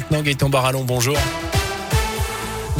maintenant. Gaëtan Barallon, bonjour.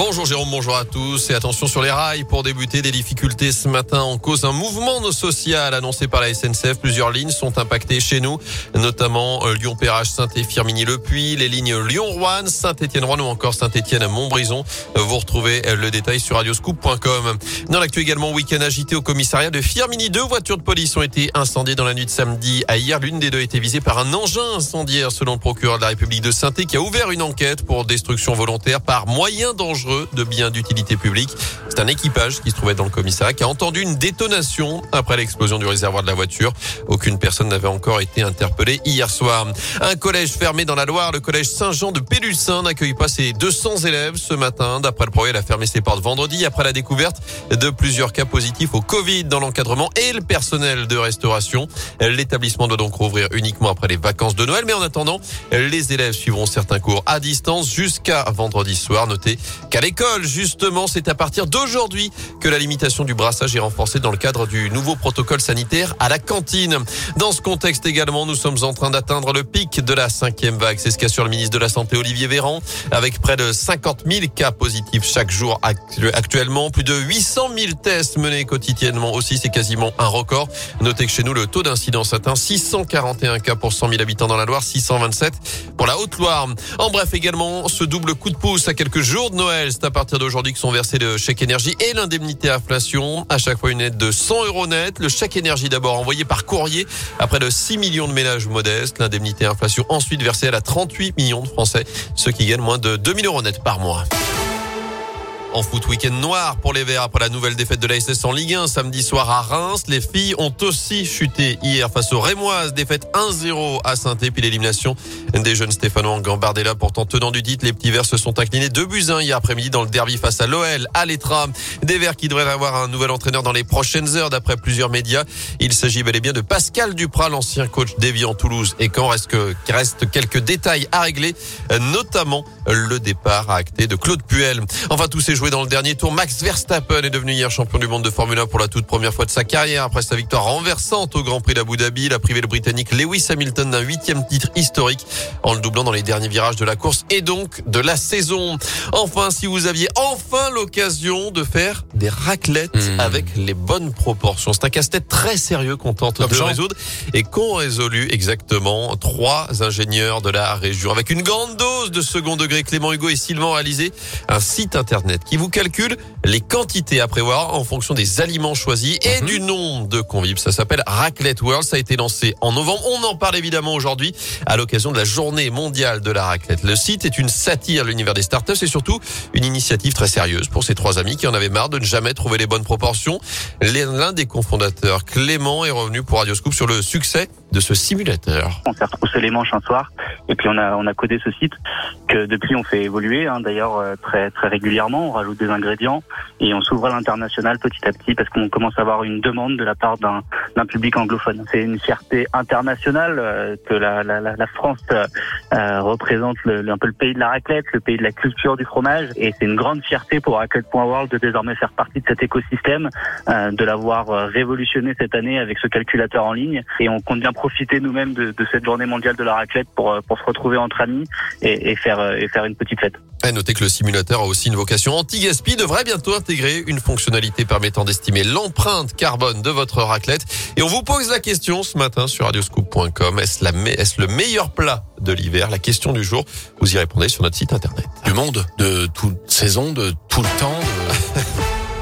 Bonjour Jérôme, bonjour à tous et attention sur les rails pour débuter des difficultés ce matin en cause d'un mouvement social annoncé par la SNCF. Plusieurs lignes sont impactées chez nous, notamment euh, Lyon-Perrache, saint firminy le puy les lignes Lyon-Rouen, Saint-Étienne-Rouen ou encore Saint-Étienne-Montbrison. Vous retrouvez euh, le détail sur radioscoop.com. Dans l'actu également, week-end agité au commissariat de Firminy. Deux voitures de police ont été incendiées dans la nuit de samedi à hier. L'une des deux a été visée par un engin incendiaire selon le procureur de la République de saint qui a ouvert une enquête pour destruction volontaire par moyen dangereux de biens d'utilité publique. C'est un équipage qui se trouvait dans le commissariat qui a entendu une détonation après l'explosion du réservoir de la voiture. Aucune personne n'avait encore été interpellée hier soir. Un collège fermé dans la Loire, le collège Saint-Jean de Pélussin n'accueille pas ses 200 élèves ce matin. D'après le progrès, il a fermé ses portes vendredi après la découverte de plusieurs cas positifs au Covid dans l'encadrement et le personnel de restauration. L'établissement doit donc rouvrir uniquement après les vacances de Noël, mais en attendant, les élèves suivront certains cours à distance jusqu'à vendredi soir. Notez qu'à l'école, justement, c'est à partir d'aujourd'hui que la limitation du brassage est renforcée dans le cadre du nouveau protocole sanitaire à la cantine. Dans ce contexte également, nous sommes en train d'atteindre le pic de la cinquième vague. C'est ce qu'assure le ministre de la Santé Olivier Véran, avec près de 50 000 cas positifs chaque jour actuellement. Plus de 800 000 tests menés quotidiennement aussi. C'est quasiment un record. Notez que chez nous, le taux d'incidence atteint 641 cas pour 100 000 habitants dans la Loire, 627 pour la Haute-Loire. En bref, également, ce double coup de pouce à quelques jours de Noël. C'est à partir d'aujourd'hui que sont versés le chèque énergie et l'indemnité inflation. À chaque fois une aide de 100 euros net. Le chèque énergie d'abord envoyé par courrier à près de 6 millions de ménages modestes. L'indemnité inflation ensuite versée à la 38 millions de Français, ceux qui gagnent moins de 2000 euros net par mois. En foot, week-end noir pour les Verts après la nouvelle défaite de l'ASS en Ligue 1 samedi soir à Reims. Les filles ont aussi chuté hier face aux Rémoises. Défaite 1-0 à saint puis l'élimination des jeunes Stéphanois en Gambardella. Pourtant tenant du titre, les petits Verts se sont inclinés 2 buts 1 hier après-midi dans le derby face à l'OL à l'Etra. Des Verts qui devraient avoir un nouvel entraîneur dans les prochaines heures d'après plusieurs médias. Il s'agit bel et bien de Pascal Duprat, l'ancien coach d'Evian Toulouse. Et quand reste, que, reste quelques détails à régler, notamment le départ à acter de Claude Puel. Enfin, tous ces joué dans le dernier tour. Max Verstappen est devenu hier champion du monde de Formule 1 pour la toute première fois de sa carrière après sa victoire renversante au Grand Prix d'Abu Dhabi. Il a privé le Britannique Lewis Hamilton d'un huitième titre historique en le doublant dans les derniers virages de la course et donc de la saison. Enfin, si vous aviez enfin l'occasion de faire des raclettes mmh. avec les bonnes proportions, c'est un casse-tête très sérieux qu'on tente de résoudre et qu'ont résolu exactement trois ingénieurs de la région avec une grande dose de second degré. Clément Hugo et Sylvain réalisé un site internet qui vous calcule les quantités à prévoir en fonction des aliments choisis et mhm. du nombre de convives. Ça s'appelle Raclette World. Ça a été lancé en novembre. On en parle évidemment aujourd'hui à l'occasion de la journée mondiale de la raclette. Le site est une satire l'univers des startups et surtout une initiative très sérieuse pour ces trois amis qui en avaient marre de ne jamais trouver les bonnes proportions. L'un des cofondateurs, Clément, est revenu pour Radioscoop sur le succès de ce simulateur. On s'est retroussé les manches un soir et puis on a on a codé ce site que depuis on fait évoluer hein, d'ailleurs euh, très très régulièrement on rajoute des ingrédients et on s'ouvre à l'international petit à petit parce qu'on commence à avoir une demande de la part d'un d'un public anglophone c'est une fierté internationale euh, que la, la, la France euh, représente le, un peu le pays de la raclette le pays de la culture du fromage et c'est une grande fierté pour raclette.world de désormais faire partie de cet écosystème de l'avoir révolutionné cette année avec ce calculateur en ligne et on compte bien profiter nous-mêmes de, de, cette journée mondiale de la raclette pour, euh, pour se retrouver entre amis et, et faire, euh, et faire une petite fête. À noter que le simulateur a aussi une vocation anti-gaspi, devrait bientôt intégrer une fonctionnalité permettant d'estimer l'empreinte carbone de votre raclette. Et on vous pose la question ce matin sur radioscoop.com. Est-ce la, est-ce le meilleur plat de l'hiver? La question du jour. Vous y répondez sur notre site internet. Du monde, de toute saison, de tout le temps.